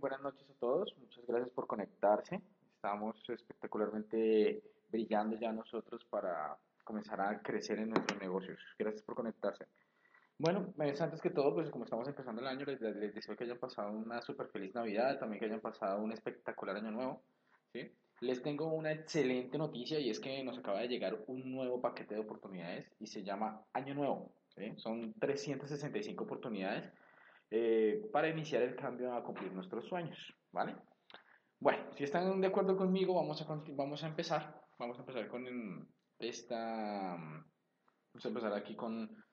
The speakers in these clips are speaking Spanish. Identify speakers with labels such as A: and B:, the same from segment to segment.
A: buenas noches a todos. Muchas gracias por conectarse. Estamos espectacularmente brillando ya nosotros para comenzar a crecer en nuestros negocios. Gracias por conectarse. Bueno, antes que todo, pues como estamos empezando el año, les, deseo que hayan pasado una súper feliz Navidad, también que hayan pasado un espectacular año nuevo. ¿sí? Les tengo una excelente noticia y es que nos acaba de llegar un nuevo paquete de oportunidades y se llama Año Nuevo. ¿sí? Son 365 oportunidades eh, para iniciar el cambio a cumplir nuestros sueños, ¿vale? Bueno, si están de acuerdo conmigo, vamos a, vamos a empezar. Vamos a empezar con esta... Vamos a empezar aquí con,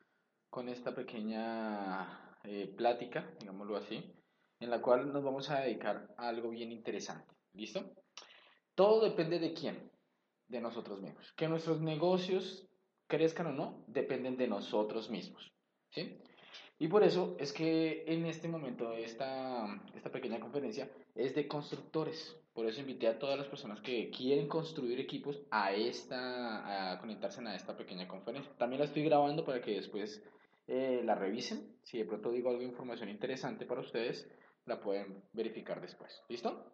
A: con esta pequeña eh, plática, digámoslo así, en la cual nos vamos a dedicar a algo bien interesante. ¿Listo? Todo depende de quién, de nosotros mismos. Que nuestros negocios crezcan o no, dependen de nosotros mismos. ¿Sí? Y por eso es que en este momento esta, esta pequeña conferencia es de constructores. Por eso invité a todas las personas que quieren construir equipos a, esta, a conectarse a esta pequeña conferencia. También la estoy grabando para que después eh, la revisen. Si de pronto digo alguna información interesante para ustedes, la pueden verificar después. ¿Listo?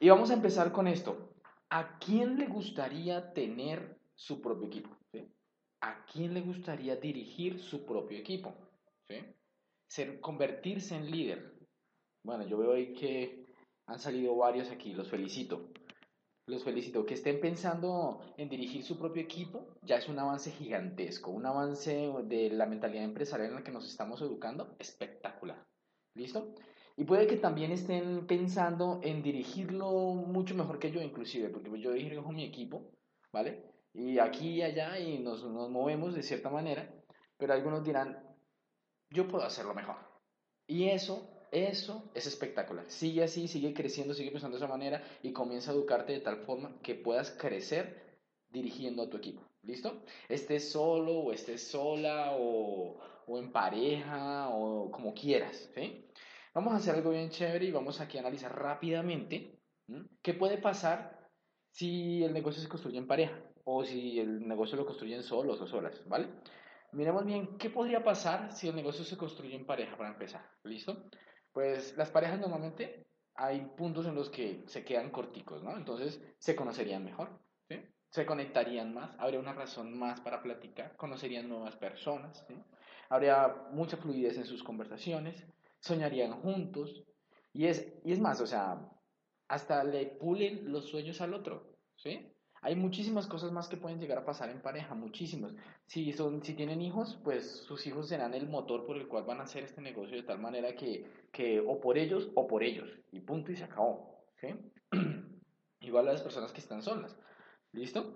A: Y vamos a empezar con esto. ¿A quién le gustaría tener su propio equipo? ¿A quién le gustaría dirigir su propio equipo? Ser, convertirse en líder. Bueno, yo veo ahí que han salido varios aquí, los felicito. Los felicito. Que estén pensando en dirigir su propio equipo ya es un avance gigantesco, un avance de la mentalidad empresarial en la que nos estamos educando espectacular. ¿Listo? Y puede que también estén pensando en dirigirlo mucho mejor que yo, inclusive, porque yo dirijo mi equipo, ¿vale? Y aquí y allá y nos, nos movemos de cierta manera, pero algunos dirán, yo puedo hacerlo mejor. Y eso, eso es espectacular. Sigue así, sigue creciendo, sigue pensando de esa manera y comienza a educarte de tal forma que puedas crecer dirigiendo a tu equipo. ¿Listo? Estés solo o estés sola o, o en pareja o como quieras. Vamos a hacer algo bien chévere y vamos aquí a analizar rápidamente qué puede pasar si el negocio se construye en pareja o si el negocio lo construyen solos o solas, ¿vale? Miremos bien qué podría pasar si el negocio se construye en pareja para empezar. ¿Listo? Pues las parejas normalmente hay puntos en los que se quedan corticos, ¿no? Entonces se conocerían mejor, ¿sí? Se conectarían más, habría una razón más para platicar, conocerían nuevas personas, ¿sí? Habría mucha fluidez en sus conversaciones, soñarían juntos y es, y es más, o sea, hasta le pulen los sueños al otro, ¿sí? Hay muchísimas cosas más que pueden llegar a pasar en pareja, muchísimas. Si, son, si tienen hijos, pues sus hijos serán el motor por el cual van a hacer este negocio de tal manera que, que o por ellos o por ellos. Y punto y se acabó. ¿sí? Igual las personas que están solas. ¿Listo?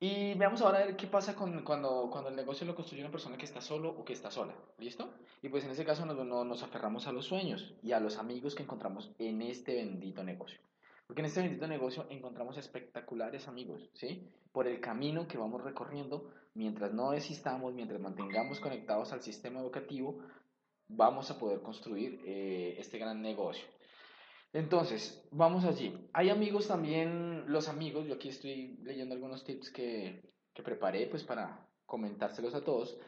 A: Y veamos ahora qué pasa con, cuando, cuando el negocio lo construye una persona que está solo o que está sola. ¿Listo? Y pues en ese caso nos, nos aferramos a los sueños y a los amigos que encontramos en este bendito negocio. Porque en este bendito negocio encontramos espectaculares amigos, ¿sí? Por el camino que vamos recorriendo, mientras no existamos, mientras mantengamos conectados al sistema educativo, vamos a poder construir eh, este gran negocio. Entonces, vamos allí. Hay amigos también, los amigos, yo aquí estoy leyendo algunos tips que, que preparé pues para comentárselos a todos,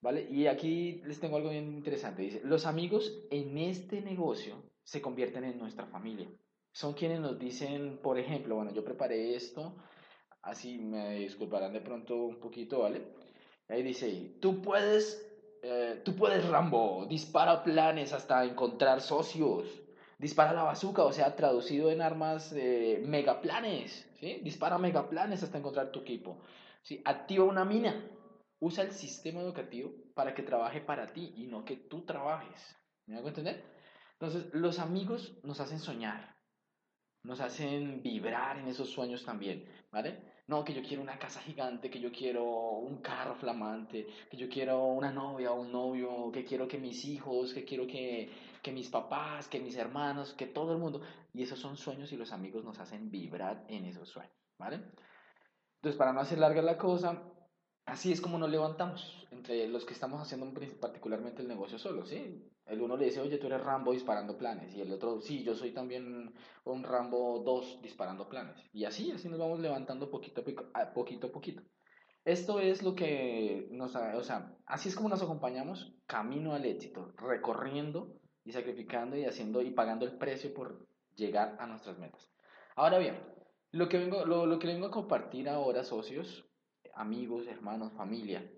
A: ¿vale? Y aquí les tengo algo bien interesante. Dice, los amigos en este negocio se convierten en nuestra familia son quienes nos dicen, por ejemplo, bueno, yo preparé esto, así me disculparán de pronto un poquito, ¿vale? Ahí dice, tú puedes, eh, tú puedes Rambo, dispara planes hasta encontrar socios, dispara la bazooka, o sea, traducido en armas eh, megaplanes, ¿sí? Dispara megaplanes hasta encontrar tu equipo, ¿sí? Activa una mina, usa el sistema educativo para que trabaje para ti y no que tú trabajes, ¿me hago entender? Entonces, los amigos nos hacen soñar, nos hacen vibrar en esos sueños también, ¿vale? No, que yo quiero una casa gigante, que yo quiero un carro flamante, que yo quiero una novia o un novio, que quiero que mis hijos, que quiero que, que mis papás, que mis hermanos, que todo el mundo. Y esos son sueños y los amigos nos hacen vibrar en esos sueños, ¿vale? Entonces, para no hacer larga la cosa, así es como nos levantamos entre los que estamos haciendo particularmente el negocio solo, ¿sí? El uno le dice, oye, tú eres Rambo disparando planes. Y el otro, sí, yo soy también un Rambo 2 disparando planes. Y así, así nos vamos levantando poquito a poquito. A poquito. Esto es lo que nos, o sea, así es como nos acompañamos camino al éxito, recorriendo y sacrificando y haciendo y pagando el precio por llegar a nuestras metas. Ahora bien, lo que vengo, lo que vengo a compartir ahora, socios, amigos, hermanos, familia,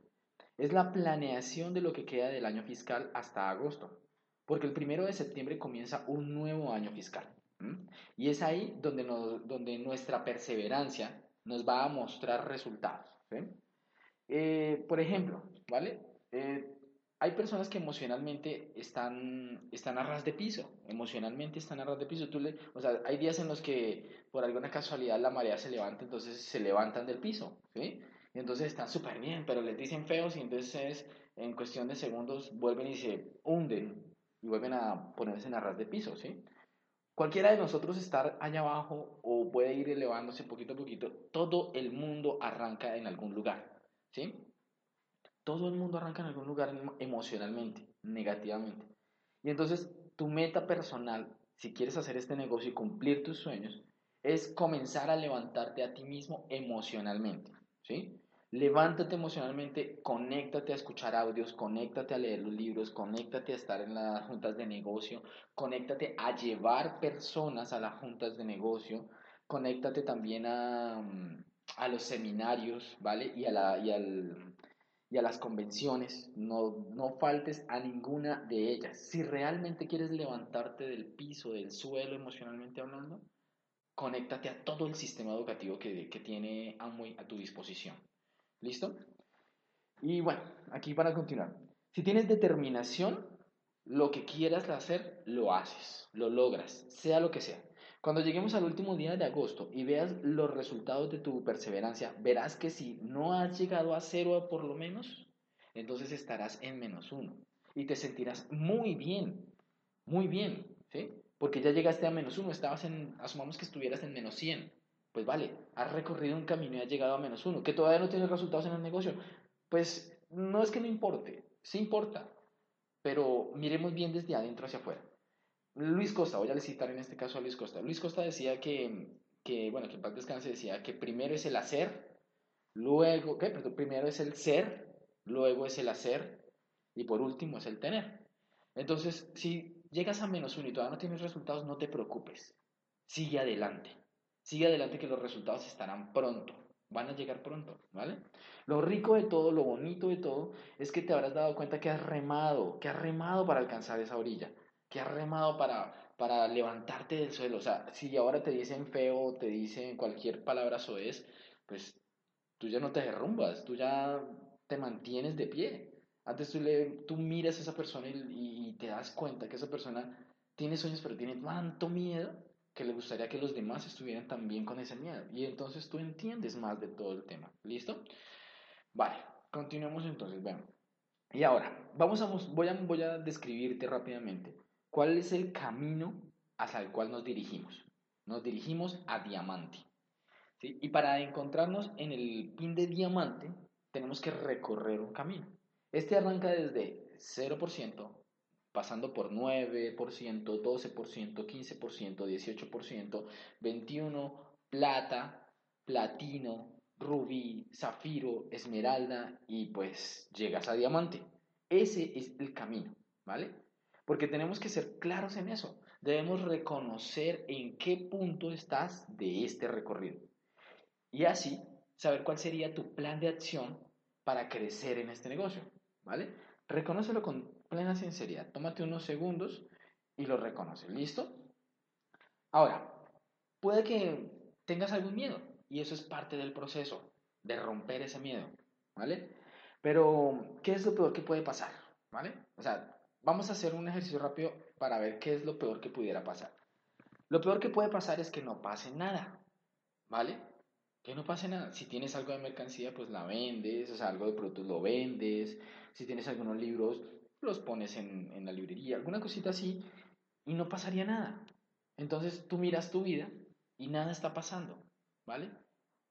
A: es la planeación de lo que queda del año fiscal hasta agosto, porque el primero de septiembre comienza un nuevo año fiscal. Y es ahí donde, nos, donde nuestra perseverancia nos va a mostrar resultados. Eh, por ejemplo, ¿vale? Eh, hay personas que emocionalmente están, están a ras de piso, emocionalmente están a ras de piso. Tú le, o sea, hay días en los que por alguna casualidad la marea se levanta, entonces se levantan del piso, ¿sí? Y entonces están súper bien, pero les dicen feos y entonces en cuestión de segundos vuelven y se hunden y vuelven a ponerse en a ras de piso, ¿sí? Cualquiera de nosotros estar allá abajo o puede ir elevándose poquito a poquito, todo el mundo arranca en algún lugar, ¿sí? Todo el mundo arranca en algún lugar emocionalmente, negativamente. Y entonces tu meta personal, si quieres hacer este negocio y cumplir tus sueños, es comenzar a levantarte a ti mismo emocionalmente, ¿sí? Levántate emocionalmente, conéctate a escuchar audios, conéctate a leer los libros, conéctate a estar en las juntas de negocio, conéctate a llevar personas a las juntas de negocio, conéctate también a, mm, a los seminarios, ¿vale? Y, a la, y al, y a las convenciones, no, no faltes a ninguna de ellas. Si realmente quieres levantarte del piso, del suelo emocionalmente hablando, conéctate a todo el sistema educativo que, que tiene Amway a tu disposición. ¿Listo? Y bueno, aquí para continuar. Si tienes determinación, lo que quieras hacer, lo haces, lo logras, sea lo que sea. Cuando lleguemos al último día de agosto y veas los resultados de tu perseverancia, verás que si no has llegado a cero por lo menos, entonces estarás en menos uno y te sentirás muy bien, muy bien, ¿sí? Porque ya llegaste a menos uno, estabas en, asumamos que estuvieras en menos 100. Pues vale, has recorrido un camino y has llegado a menos uno. Que todavía no tienes resultados en el negocio. Pues no es que no importe, sí importa, pero miremos bien desde adentro hacia afuera. Luis Costa, voy a citar en este caso a Luis Costa. Luis Costa decía que, que bueno, que en paz descanse decía que primero es el hacer, luego, ¿qué? primero es el ser, luego es el hacer y por último es el tener. Entonces, si llegas a menos uno y todavía no tienes resultados, no te preocupes. Sigue adelante. Sigue adelante que los resultados estarán pronto. Van a llegar pronto, ¿vale? Lo rico de todo, lo bonito de todo, es que te habrás dado cuenta que has remado, que has remado para alcanzar esa orilla que has remado para, para levantarte del suelo. O sea, si ahora te dicen feo, te dicen cualquier palabra soez, pues tú ya no te derrumbas, tú ya te mantienes de pie. Antes tú, le, tú miras a esa persona y, y te das cuenta que esa persona tiene sueños, pero tiene tanto miedo que le gustaría que los demás estuvieran también con ese miedo. Y entonces tú entiendes más de todo el tema. ¿Listo? Vale, continuemos entonces. Bueno, y ahora, vamos a, voy, a, voy a describirte rápidamente ¿Cuál es el camino hacia el cual nos dirigimos? Nos dirigimos a diamante. Y para encontrarnos en el pin de diamante, tenemos que recorrer un camino. Este arranca desde 0%, pasando por 9%, 12%, 15%, 18%, 21%, plata, platino, rubí, zafiro, esmeralda y pues llegas a diamante. Ese es el camino, ¿vale? Porque tenemos que ser claros en eso. Debemos reconocer en qué punto estás de este recorrido. Y así saber cuál sería tu plan de acción para crecer en este negocio. ¿Vale? Reconócelo con plena sinceridad. Tómate unos segundos y lo reconoce. ¿Listo? Ahora, puede que tengas algún miedo y eso es parte del proceso de romper ese miedo. ¿Vale? Pero, ¿qué es lo peor que puede pasar? ¿Vale? O sea, Vamos a hacer un ejercicio rápido para ver qué es lo peor que pudiera pasar. Lo peor que puede pasar es que no pase nada, ¿vale? Que no pase nada. Si tienes algo de mercancía, pues la vendes, o sea, algo de productos lo vendes. Si tienes algunos libros, los pones en, en la librería, alguna cosita así, y no pasaría nada. Entonces tú miras tu vida y nada está pasando, ¿vale?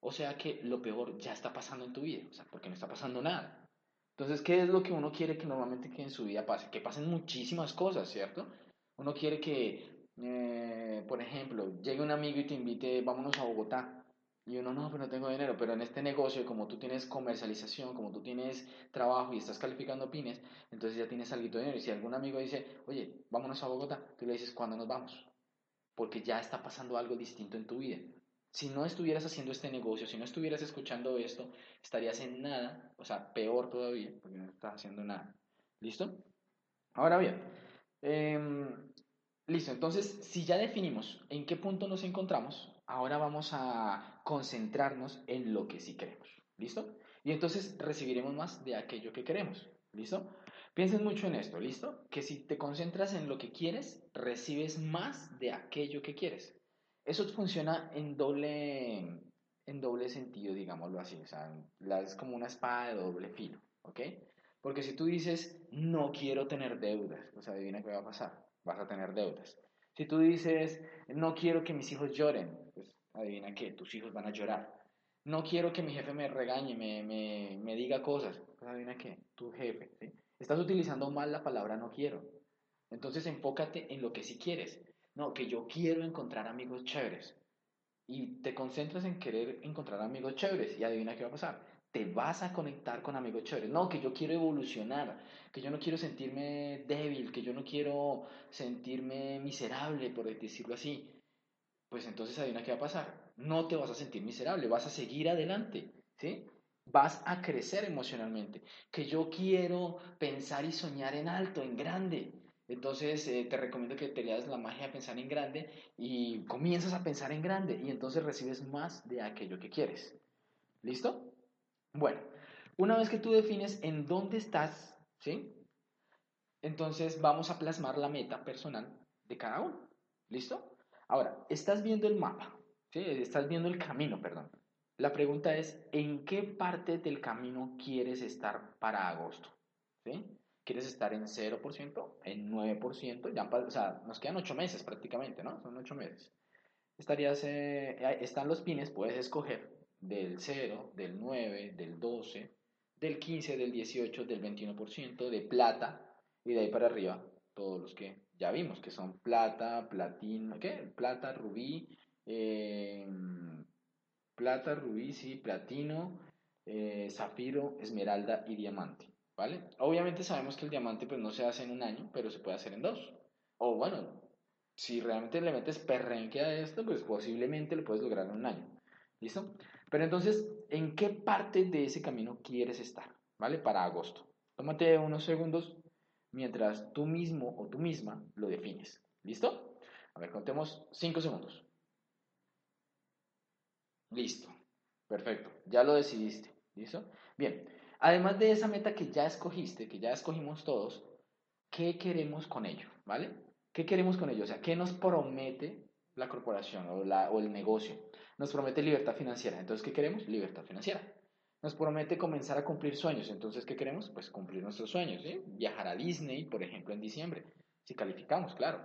A: O sea que lo peor ya está pasando en tu vida, o sea, porque no está pasando nada. Entonces, ¿qué es lo que uno quiere que normalmente que en su vida pase? Que pasen muchísimas cosas, ¿cierto? Uno quiere que, eh, por ejemplo, llegue un amigo y te invite, vámonos a Bogotá. Y uno, no, pero no tengo dinero, pero en este negocio, como tú tienes comercialización, como tú tienes trabajo y estás calificando pines, entonces ya tienes algo de dinero. Y si algún amigo dice, oye, vámonos a Bogotá, tú le dices, ¿cuándo nos vamos? Porque ya está pasando algo distinto en tu vida. Si no estuvieras haciendo este negocio, si no estuvieras escuchando esto, estarías en nada, o sea, peor todavía, porque no estás haciendo nada. ¿Listo? Ahora bien, em, listo, entonces si ya definimos en qué punto nos encontramos, ahora vamos a concentrarnos en lo que sí queremos. ¿Listo? Y entonces recibiremos más de aquello que queremos. ¿Listo? Piensen mucho en esto, ¿listo? Que si te concentras en lo que quieres, recibes más de aquello que quieres. Eso funciona en doble, en doble sentido, digámoslo así. O sea, es como una espada de doble filo, ¿ok? Porque si tú dices, no quiero tener deudas, pues adivina qué va a pasar. Vas a tener deudas. Si tú dices, no quiero que mis hijos lloren, adivina qué, tus hijos van a llorar. No quiero que mi jefe me regañe, me, me, me diga cosas, pues adivina qué, tu jefe. ¿sí? Estás utilizando mal la palabra no quiero. Entonces enfócate en lo que sí quieres. No, que yo quiero encontrar amigos chéveres. Y te concentras en querer encontrar amigos chéveres. Y adivina qué va a pasar. Te vas a conectar con amigos chéveres. No, que yo quiero evolucionar. Que yo no quiero sentirme débil. Que yo no quiero sentirme miserable, por decirlo así. Pues entonces adivina qué va a pasar. No te vas a sentir miserable. Vas a seguir adelante. ¿Sí? Vas a crecer emocionalmente. Que yo quiero pensar y soñar en alto, en grande. Entonces eh, te recomiendo que te leas la magia de pensar en grande y comienzas a pensar en grande y entonces recibes más de aquello que quieres. ¿Listo? Bueno, una vez que tú defines en dónde estás, ¿sí? Entonces vamos a plasmar la meta personal de cada uno. ¿Listo? Ahora, estás viendo el mapa. Estás viendo el camino, perdón. La pregunta es, ¿en qué parte del camino quieres estar para agosto? ¿Quieres estar en 0%? ¿En 9%? Ya, o sea, nos quedan 8 meses prácticamente, ¿no? Son 8 meses. Estarías, eh, están los pines, puedes escoger del 0, del 9, del 12, del 15, del 18, del 21%, de plata, y de ahí para arriba, todos los que ya vimos, que son plata, platino, ¿qué? Plata, rubí, eh, plata, rubí, sí, platino, eh, zafiro, esmeralda y diamante. ¿Vale? Obviamente sabemos que el diamante pues no se hace en un año, pero se puede hacer en dos. O bueno, si realmente le metes perrenque a esto, pues posiblemente lo puedes lograr en un año. ¿Listo? Pero entonces, ¿en qué parte de ese camino quieres estar? ¿Vale? Para agosto. Tómate unos segundos mientras tú mismo o tú misma lo defines. ¿Listo? A ver, contemos cinco segundos. Listo. Perfecto. Ya lo decidiste. ¿Listo? Bien. Además de esa meta que ya escogiste, que ya escogimos todos, ¿qué queremos con ello? ¿Vale? ¿Qué queremos con ello? O sea, ¿qué nos promete la corporación o, o el negocio? Nos promete libertad financiera. Entonces, ¿qué queremos? Libertad financiera. Nos promete comenzar a cumplir sueños. Entonces, ¿qué queremos? Pues cumplir nuestros sueños. ¿sí? Viajar a Disney, por ejemplo, en diciembre. Si calificamos, claro.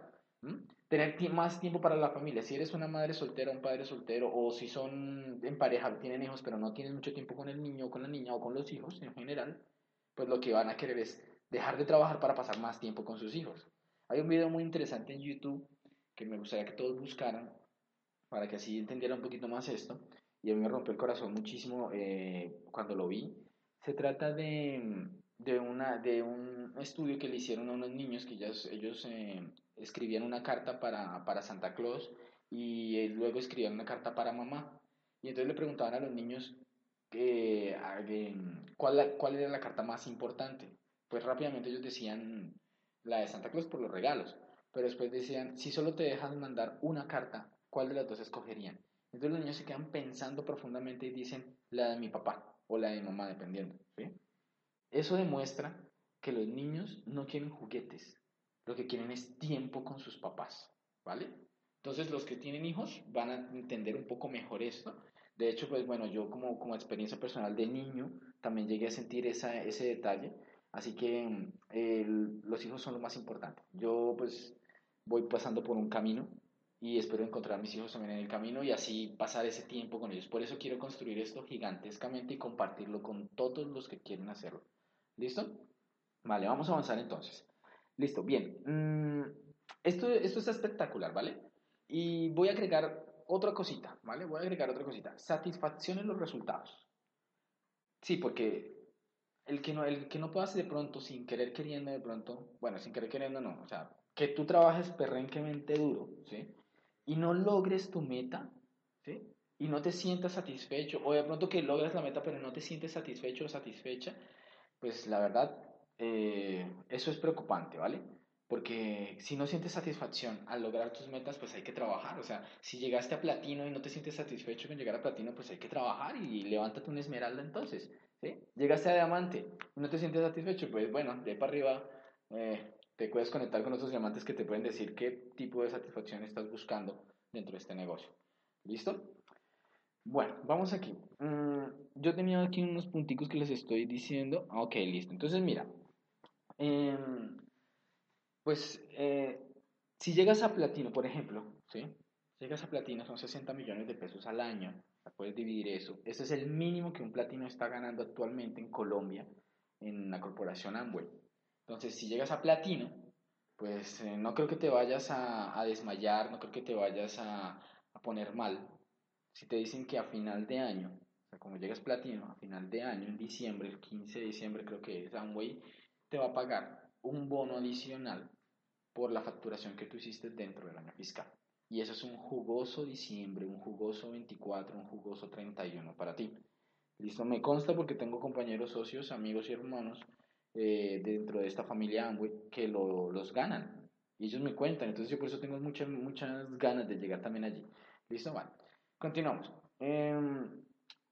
A: Tener más tiempo para la familia. Si eres una madre soltera, un padre soltero, o si son en pareja, tienen hijos, pero no tienen mucho tiempo con el niño, con la niña, o con los hijos en general, pues lo que van a querer es dejar de trabajar para pasar más tiempo con sus hijos. Hay un video muy interesante en YouTube que me gustaría que todos buscaran para que así entendieran un poquito más esto. Y a mí me rompió el corazón muchísimo eh, cuando lo vi. Se trata de, de, una, de un estudio que le hicieron a unos niños que ellos, ellos eh, escribían una carta para, para Santa Claus y eh, luego escribían una carta para mamá. Y entonces le preguntaban a los niños eh, ¿cuál, cuál era la carta más importante. Pues rápidamente ellos decían la de Santa Claus por los regalos. Pero después decían, si solo te dejan mandar una carta, ¿cuál de las dos escogerían? Entonces los niños se quedan pensando profundamente y dicen la de mi papá o la de mi mamá, dependiendo. Eso demuestra que los niños no quieren juguetes, lo que quieren es tiempo con sus papás, ¿vale? Entonces los que tienen hijos van a entender un poco mejor esto. De hecho, pues bueno, yo como, como experiencia personal de niño también llegué a sentir esa, ese detalle. Así que los hijos son lo más importante. Yo pues voy pasando por un camino y espero encontrar a mis hijos también en el camino y así pasar ese tiempo con ellos. Por eso quiero construir esto gigantescamente y compartirlo con todos los que quieren hacerlo. ¿Listo? Vale, vamos a avanzar entonces. Listo, bien. Mm, esto, esto está espectacular, ¿vale? Y voy a agregar otra cosita, ¿vale? Voy a agregar otra cosita. Satisfacción en los resultados. Sí, porque el que no, el que no puedas de pronto, sin querer queriendo de pronto, bueno, sin querer queriendo no, o sea, que tú trabajes perrenquemente duro, ¿sí? Y no logres tu meta, ¿sí? Y no te sientas satisfecho, o de pronto que logres la meta pero no te sientes satisfecho o satisfecha, pues la verdad, eh, eso es preocupante, ¿vale? Porque si no sientes satisfacción al lograr tus metas, pues hay que trabajar. O sea, si llegaste a platino y no te sientes satisfecho con llegar a platino, pues hay que trabajar y levántate una esmeralda entonces. ¿sí? Llegaste a diamante y no te sientes satisfecho, pues bueno, de ahí para arriba eh, te puedes conectar con otros diamantes que te pueden decir qué tipo de satisfacción estás buscando dentro de este negocio. ¿Listo? Bueno, vamos aquí. Mm, yo tenía aquí unos punticos que les estoy diciendo. Ok, listo. Entonces, mira. Eh, pues eh, si llegas a platino, por ejemplo, ¿sí? Llegas a platino, son 60 millones de pesos al año, puedes dividir eso. Ese es el mínimo que un platino está ganando actualmente en Colombia en la corporación Amway. Entonces, si llegas a platino, pues eh, no creo que te vayas a, desmayar, no creo que te vayas a, a, poner mal. Si te dicen que a final de año, o sea, como llegas platino, a final de año, en diciembre, el 15 de diciembre creo que es Amway, te va a pagar un bono adicional por la facturación que tú hiciste dentro del año fiscal. Y eso es un jugoso diciembre, un jugoso 24, un jugoso 31 para ti. Listo, me consta porque tengo compañeros, socios, amigos y hermanos eh, dentro de esta familia Amway que lo, los ganan. Y ellos me cuentan, entonces yo por eso tengo muchas, muchas ganas de llegar también allí. Listo, vale. Continuamos. Em,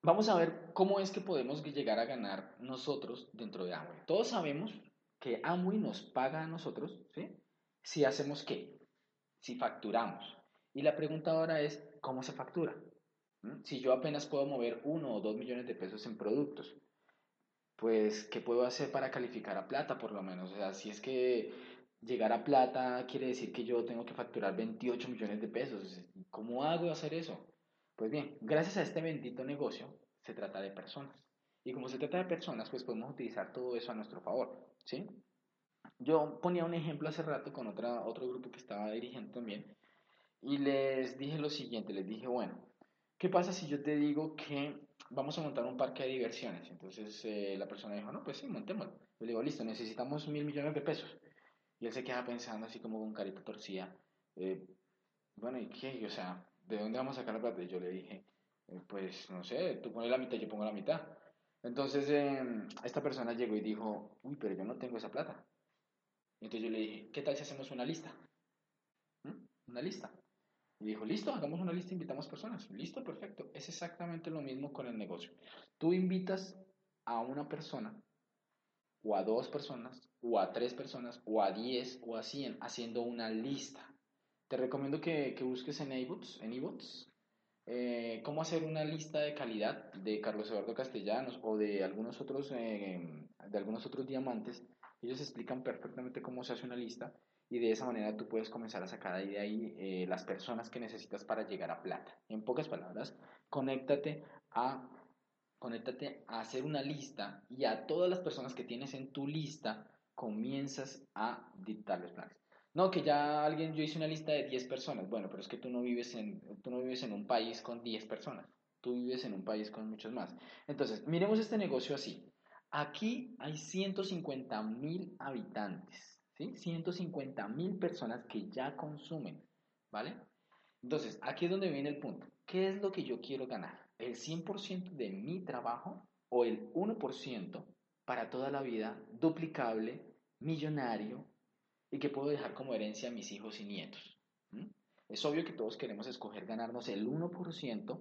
A: vamos a ver cómo es que podemos llegar a ganar nosotros dentro de Amway. Todos sabemos que Amway nos paga a nosotros, ¿sí? si hacemos qué? Si facturamos. Y la pregunta ahora es, ¿cómo se factura? ¿Mm? Si yo apenas puedo mover uno o dos millones de pesos en productos, pues, ¿qué puedo hacer para calificar a plata por lo menos? O sea, si es que llegar a plata quiere decir que yo tengo que facturar 28 millones de pesos. ¿Cómo hago hacer eso? Pues bien, gracias a este bendito negocio se trata de personas. Y como se trata de personas, pues podemos utilizar todo eso a nuestro favor, ¿sí? Yo ponía un ejemplo hace rato con otra, otro grupo que estaba dirigiendo también y les dije lo siguiente, les dije, bueno, ¿qué pasa si yo te digo que vamos a montar un parque de diversiones? Entonces eh, la persona dijo, no, pues sí, montémoslo. Yo le digo, listo, necesitamos mil millones de pesos. Y él se queda pensando así como con carita torcida, eh, bueno, ¿y qué? O sea, ¿de dónde vamos a sacar la plata? Y yo le dije, eh, pues no sé, tú pones la mitad, yo pongo la mitad. Entonces em, esta persona llegó y dijo, uy, pero yo no tengo esa plata. Entonces yo le dije, ¿qué tal si hacemos una lista? ¿Mm? Una lista. Y dijo, listo, hagamos una lista, invitamos personas. Listo, perfecto. Es exactamente lo mismo con el negocio. Tú invitas a una persona, o a dos personas, o a tres personas, o a diez, o a cien, haciendo una lista. Te recomiendo que, busques en eBooks, en eBooks, eh, cómo hacer una lista de calidad de Carlos Eduardo Castellanos o de algunos otros, eh, de algunos otros diamantes ellos explican perfectamente cómo se hace una lista y de esa manera tú puedes comenzar a sacar ahí de ahí eh, las personas que necesitas para llegar a plata. En pocas palabras, conéctate a, conéctate a hacer una lista y a todas las personas que tienes en tu lista comienzas a dictar los planes. No, que ya alguien, yo hice una lista de 10 personas. Bueno, pero es que tú no vives en, tú no vives en un país con 10 personas. Tú vives en un país con muchos más. Entonces, miremos este negocio así. Aquí hay 150 mil habitantes, ¿sí? 150 mil personas que ya consumen, ¿vale? Entonces, aquí es donde viene el punto. ¿Qué es lo que yo quiero ganar? ¿El 100% de mi trabajo o el 1% para toda la vida, duplicable, millonario y que puedo dejar como herencia a mis hijos y nietos? ¿Mm? Es obvio que todos queremos escoger ganarnos el 1%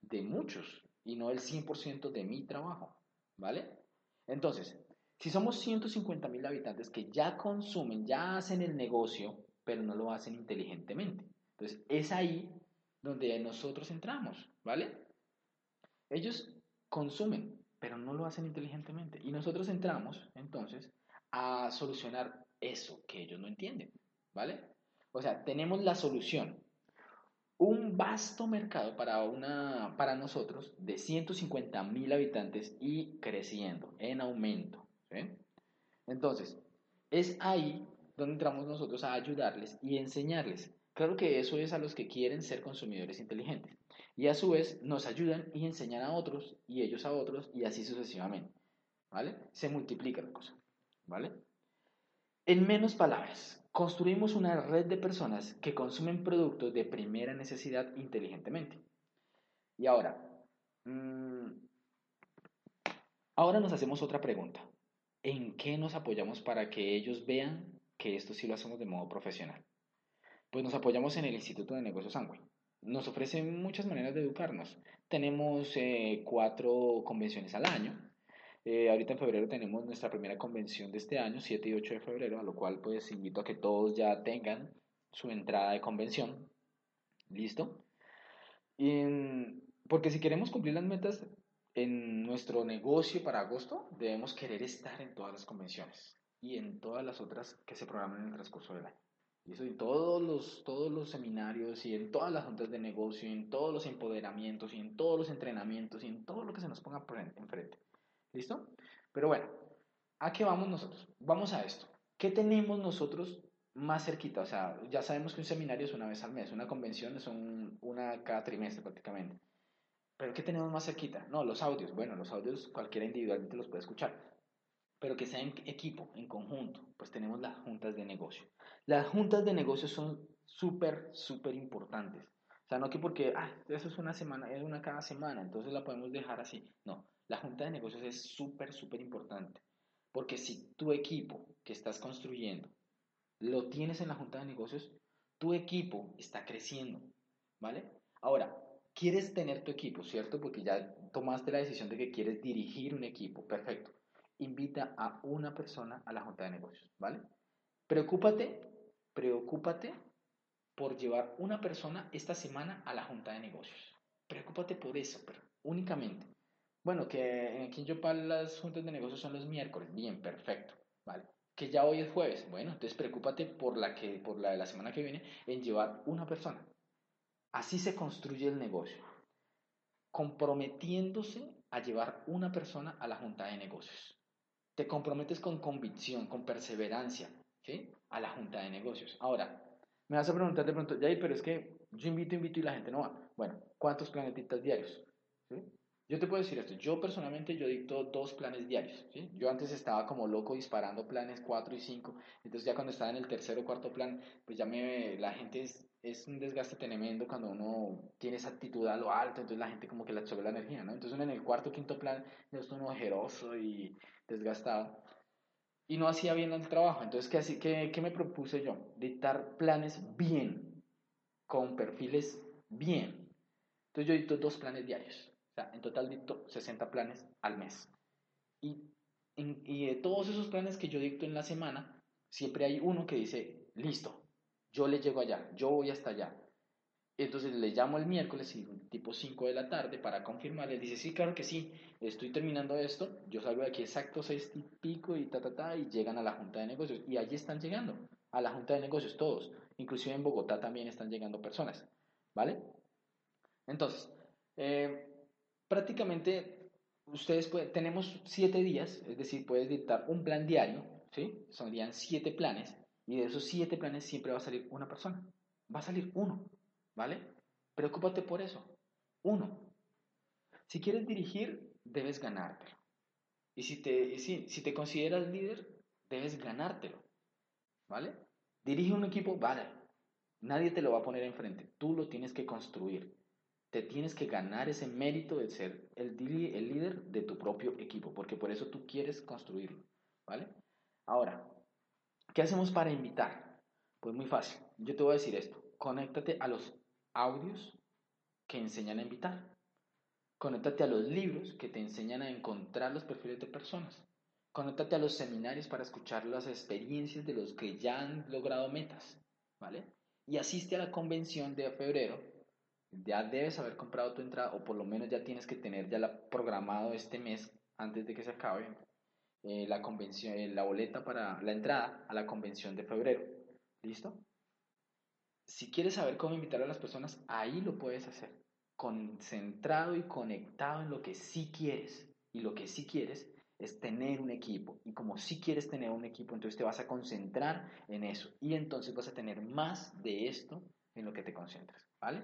A: de muchos y no el 100% de mi trabajo, ¿vale? Entonces, si somos 150 mil habitantes que ya consumen, ya hacen el negocio, pero no lo hacen inteligentemente. Entonces, es ahí donde nosotros entramos, ¿vale? Ellos consumen, pero no lo hacen inteligentemente. Y nosotros entramos, entonces, a solucionar eso que ellos no entienden, ¿vale? O sea, tenemos la solución, un vasto mercado para, una, para nosotros de 150 mil habitantes y creciendo, en aumento. Entonces, es ahí donde entramos nosotros a ayudarles y enseñarles Claro que eso es a los que quieren ser consumidores inteligentes. Y a su vez nos ayudan y enseñan a otros y ellos a otros y así sucesivamente. ¿Vale? Se multiplica la cosa. ¿Vale? En menos palabras, construimos una red de personas que consumen productos de primera necesidad inteligentemente. Y ahora, mmm, ahora nos hacemos otra pregunta. ¿En qué nos apoyamos para que ellos vean que esto sí lo hacemos de modo profesional? Pues nos apoyamos en el Instituto de Negocios Sangüe. Nos ofrecen muchas maneras de educarnos. Tenemos eh, cuatro convenciones al año. Eh, ahorita en febrero tenemos nuestra primera convención de este año, 7 y 8 de febrero, a lo cual pues invito a que todos ya tengan su entrada de convención. ¿Listo? Y, porque si queremos cumplir las metas en nuestro negocio para agosto, debemos querer estar en todas las convenciones y en todas las otras que se programan en el transcurso del año. Y eso en todos los, todos los seminarios y en todas las juntas de negocio, y en todos los empoderamientos y en todos los entrenamientos y en todo lo que se nos ponga enfrente. ¿Listo? Pero bueno, ¿a qué vamos nosotros? Vamos a esto. ¿Qué tenemos nosotros más cerquita? O sea, ya sabemos que un seminario es una vez al mes, una convención es una cada trimestre prácticamente. ¿Pero qué tenemos más cerquita? No, los audios. Bueno, los audios cualquiera individualmente los puede escuchar. Pero que sea en equipo, en conjunto, pues tenemos las juntas de negocio. Las juntas de negocio son súper, súper importantes. O sea, no que porque, ah, eso es una semana, es una cada semana, entonces la podemos dejar así. No, la junta de negocios es súper, súper importante. Porque si tu equipo que estás construyendo lo tienes en la junta de negocios, tu equipo está creciendo, ¿vale? Ahora, quieres tener tu equipo, ¿cierto? Porque ya tomaste la decisión de que quieres dirigir un equipo, perfecto. Invita a una persona a la junta de negocios, ¿vale? Preocúpate, preocúpate por llevar una persona esta semana a la junta de negocios. Preocúpate por eso, pero únicamente. Bueno, que en Yopal las juntas de negocios son los miércoles. Bien, perfecto, ¿vale? Que ya hoy es jueves. Bueno, entonces preocúpate por la, que, por la de la semana que viene en llevar una persona. Así se construye el negocio, comprometiéndose a llevar una persona a la junta de negocios. Te comprometes con convicción, con perseverancia, ¿sí? A la junta de negocios. Ahora, me vas a preguntar de pronto, Jair, pero es que yo invito, invito y la gente no va. Bueno, ¿cuántos planetitas diarios? ¿Sí? Yo te puedo decir esto, yo personalmente yo dicto dos planes diarios, ¿sí? Yo antes estaba como loco disparando planes 4 y 5, entonces ya cuando estaba en el tercer o cuarto plan, pues ya me, la gente es, es un desgaste tremendo cuando uno tiene esa actitud a lo alto, entonces la gente como que le absorbe la energía, ¿no? Entonces uno en el cuarto o quinto plan ya está uno ojeroso y desgastado y no hacía bien el trabajo, entonces ¿qué, así, qué, qué me propuse yo? Dictar planes bien, con perfiles bien. Entonces yo dicto dos planes diarios sea, en total dicto 60 planes al mes. Y, y de todos esos planes que yo dicto en la semana, siempre hay uno que dice, listo, yo le llego allá, yo voy hasta allá. Entonces le llamo el miércoles, tipo 5 de la tarde, para confirmar. Le dice, sí, claro que sí, estoy terminando esto. Yo salgo de aquí exacto 6 y pico y ta, ta, ta, y llegan a la Junta de Negocios. Y allí están llegando, a la Junta de Negocios, todos. Inclusive en Bogotá también están llegando personas. ¿Vale? Entonces, eh, prácticamente ustedes tenemos siete días, es decir, puedes dictar un plan diario, ¿sí? Serían siete planes, y de esos siete planes siempre va a salir una persona. Va a salir uno, ¿vale? Preocúpate por eso. Uno. Si quieres dirigir, debes ganártelo. Y si te, si, si te consideras líder, debes ganártelo, ¿vale? Dirige un equipo, vale. Nadie te lo va a poner enfrente. Tú lo tienes que construir te tienes que ganar ese mérito de ser el, el líder de tu propio equipo, porque por eso tú quieres construirlo, ¿vale? Ahora, ¿qué hacemos para invitar? Pues muy fácil, yo te voy a decir esto, conéctate a los audios que enseñan a invitar, conéctate a los libros que te enseñan a encontrar los perfiles de personas, conéctate a los seminarios para escuchar las experiencias de los que ya han logrado metas, ¿vale? Y asiste a la convención de febrero ya debes haber comprado tu entrada o por lo menos ya tienes que tener ya la, programado este mes antes de que se acabe eh, la convención, eh, la boleta para la entrada a la convención de febrero. ¿Listo? Si quieres saber cómo invitar a las personas, ahí lo puedes hacer. Concentrado y conectado en lo que sí quieres. Y lo que sí quieres es tener un equipo. Y como sí quieres tener un equipo, entonces te vas a concentrar en eso. Y entonces vas a tener más de esto en lo que te concentres, ¿vale?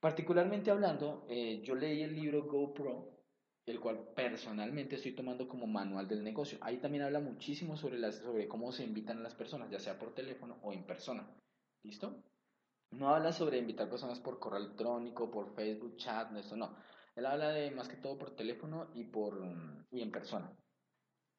A: Particularmente hablando, eh, yo leí el libro GoPro, el cual personalmente estoy tomando como manual del negocio. Ahí también habla muchísimo sobre, las, sobre cómo se invitan a las personas, ya sea por teléfono o en persona. ¿Listo? No habla sobre invitar personas por correo electrónico, por Facebook, chat, no, esto no. Él habla de más que todo por teléfono y, por, y en persona.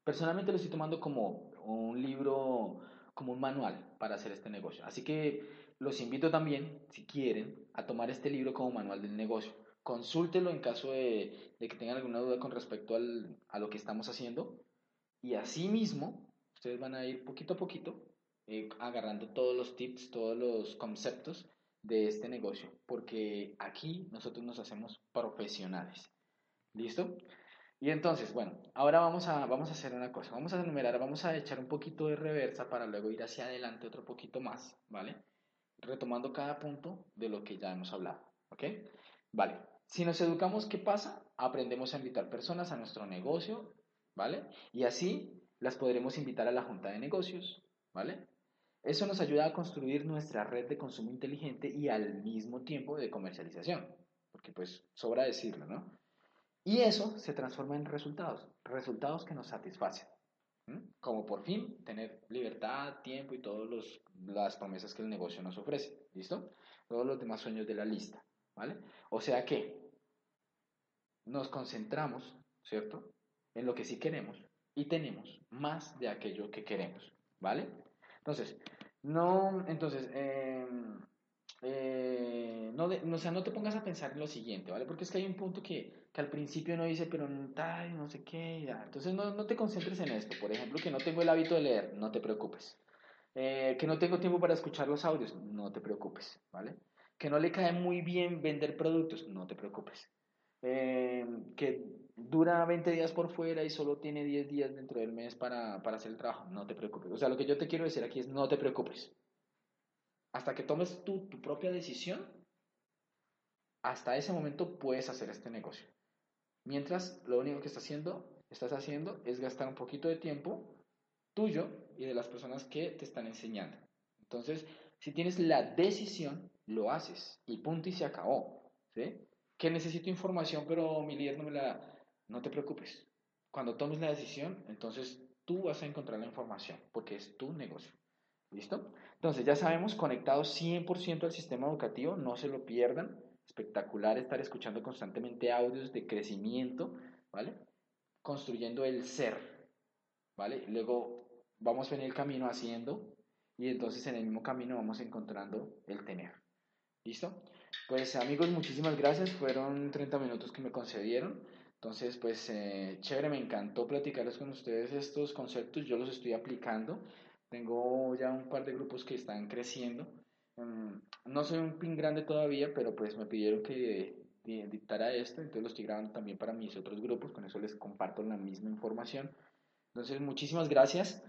A: Personalmente lo estoy tomando como un libro, como un manual para hacer este negocio. Así que los invito también, si quieren, a tomar este libro como manual del negocio. Consúltelo en caso de, que tengan alguna duda con respecto al, a lo que estamos haciendo. Y asimismo, ustedes van a ir poquito a poquito eh, agarrando todos los tips, todos los conceptos de este negocio, porque aquí nosotros nos hacemos profesionales. ¿Listo? Y entonces, bueno, ahora vamos a, vamos a hacer una cosa, vamos a enumerar, vamos a echar un poquito de reversa para luego ir hacia adelante otro poquito más, ¿vale? Retomando cada punto de lo que ya hemos hablado, ¿ok? Vale, si nos educamos, ¿qué pasa? Aprendemos a invitar personas a nuestro negocio, ¿vale? Y así las podremos invitar a la junta de negocios, ¿vale? Eso nos ayuda a construir nuestra red de consumo inteligente y al mismo tiempo de comercialización, porque pues sobra decirlo, ¿no? Y eso se transforma en resultados, resultados que nos satisfacen, como por fin tener libertad, tiempo y todas las promesas que el negocio nos ofrece, ¿listo? Todos los demás sueños de la lista, ¿vale? O sea que nos concentramos, ¿cierto? En lo que sí queremos y tenemos más de aquello que queremos, ¿vale? Entonces, no, entonces, em, eh, no, o sea, no te pongas a pensar en lo siguiente, ¿vale? Porque es que hay un punto que, que al principio no dice, pero no sé qué. Entonces no, no, te concentres en esto. Por ejemplo, que no tengo el hábito de leer, no te preocupes. Eh, que no tengo tiempo para escuchar los audios, no te preocupes, ¿vale? Que no le cae muy bien vender productos, no te preocupes. Eh, que dura 20 días por fuera y solo tiene 10 días dentro del mes para, para hacer el trabajo, no te preocupes. O sea, lo que yo te quiero decir aquí es no te preocupes. Hasta que tomes tu, tu propia decisión, hasta ese momento puedes hacer este negocio. Mientras, lo único que estás haciendo, estás haciendo es gastar un poquito de tiempo tuyo y de las personas que te están enseñando. Entonces, si tienes la decisión, lo haces y punto y se acabó. ¿sí? Que necesito información, pero mi líder no me la no te preocupes. Cuando tomes la decisión, entonces tú vas a encontrar la información, porque es tu negocio. ¿Listo? Entonces ya sabemos, conectados 100% al sistema educativo, no se lo pierdan. Espectacular estar escuchando constantemente audios de crecimiento, ¿vale? Construyendo el ser, ¿vale? Luego vamos en el camino haciendo y entonces en el mismo camino vamos encontrando el tener. ¿Listo? Pues amigos, muchísimas gracias. Fueron 30 minutos que me concedieron. Entonces, pues eh, chévere, me encantó platicarles con ustedes estos conceptos, yo los estoy aplicando, tengo ya un par de grupos que están creciendo, mm, no soy un pin grande todavía, pero pues me pidieron que dictara esto, entonces lo estoy grabando también para mis otros grupos, con eso les comparto la misma información. Entonces, muchísimas gracias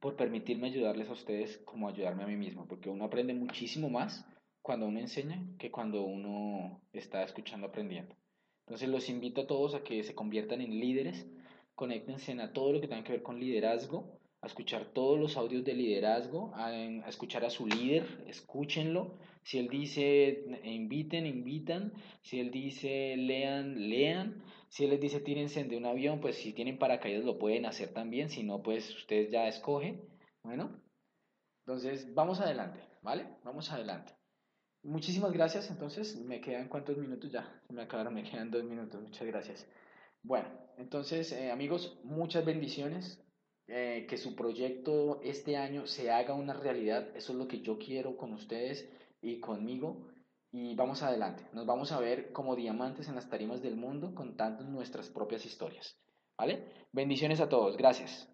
A: por permitirme ayudarles a ustedes como ayudarme a mí mismo, porque uno aprende muchísimo más cuando uno enseña que cuando uno está escuchando aprendiendo. Entonces los invito a todos a que se conviertan en líderes, conéctense a todo lo que tenga que ver con liderazgo, a escuchar todos los audios de liderazgo, a, escuchar a su líder, escúchenlo. Si él dice inviten, invitan. Si él dice lean, lean. Si él les dice tírense de un avión, pues si tienen paracaídas lo pueden hacer también. Si no, pues ustedes ya escogen. Bueno, entonces vamos adelante, ¿vale? Vamos adelante. Muchísimas gracias. Entonces, me quedan cuántos minutos ya. Me acabaron, me quedan dos minutos. Muchas gracias. Bueno, entonces, eh, amigos, muchas bendiciones. Eh, que su proyecto este año se haga una realidad. Eso es lo que yo quiero con ustedes y conmigo. Y vamos adelante. Nos vamos a ver como diamantes en las tarimas del mundo contando nuestras propias historias. ¿Vale? Bendiciones a todos. Gracias.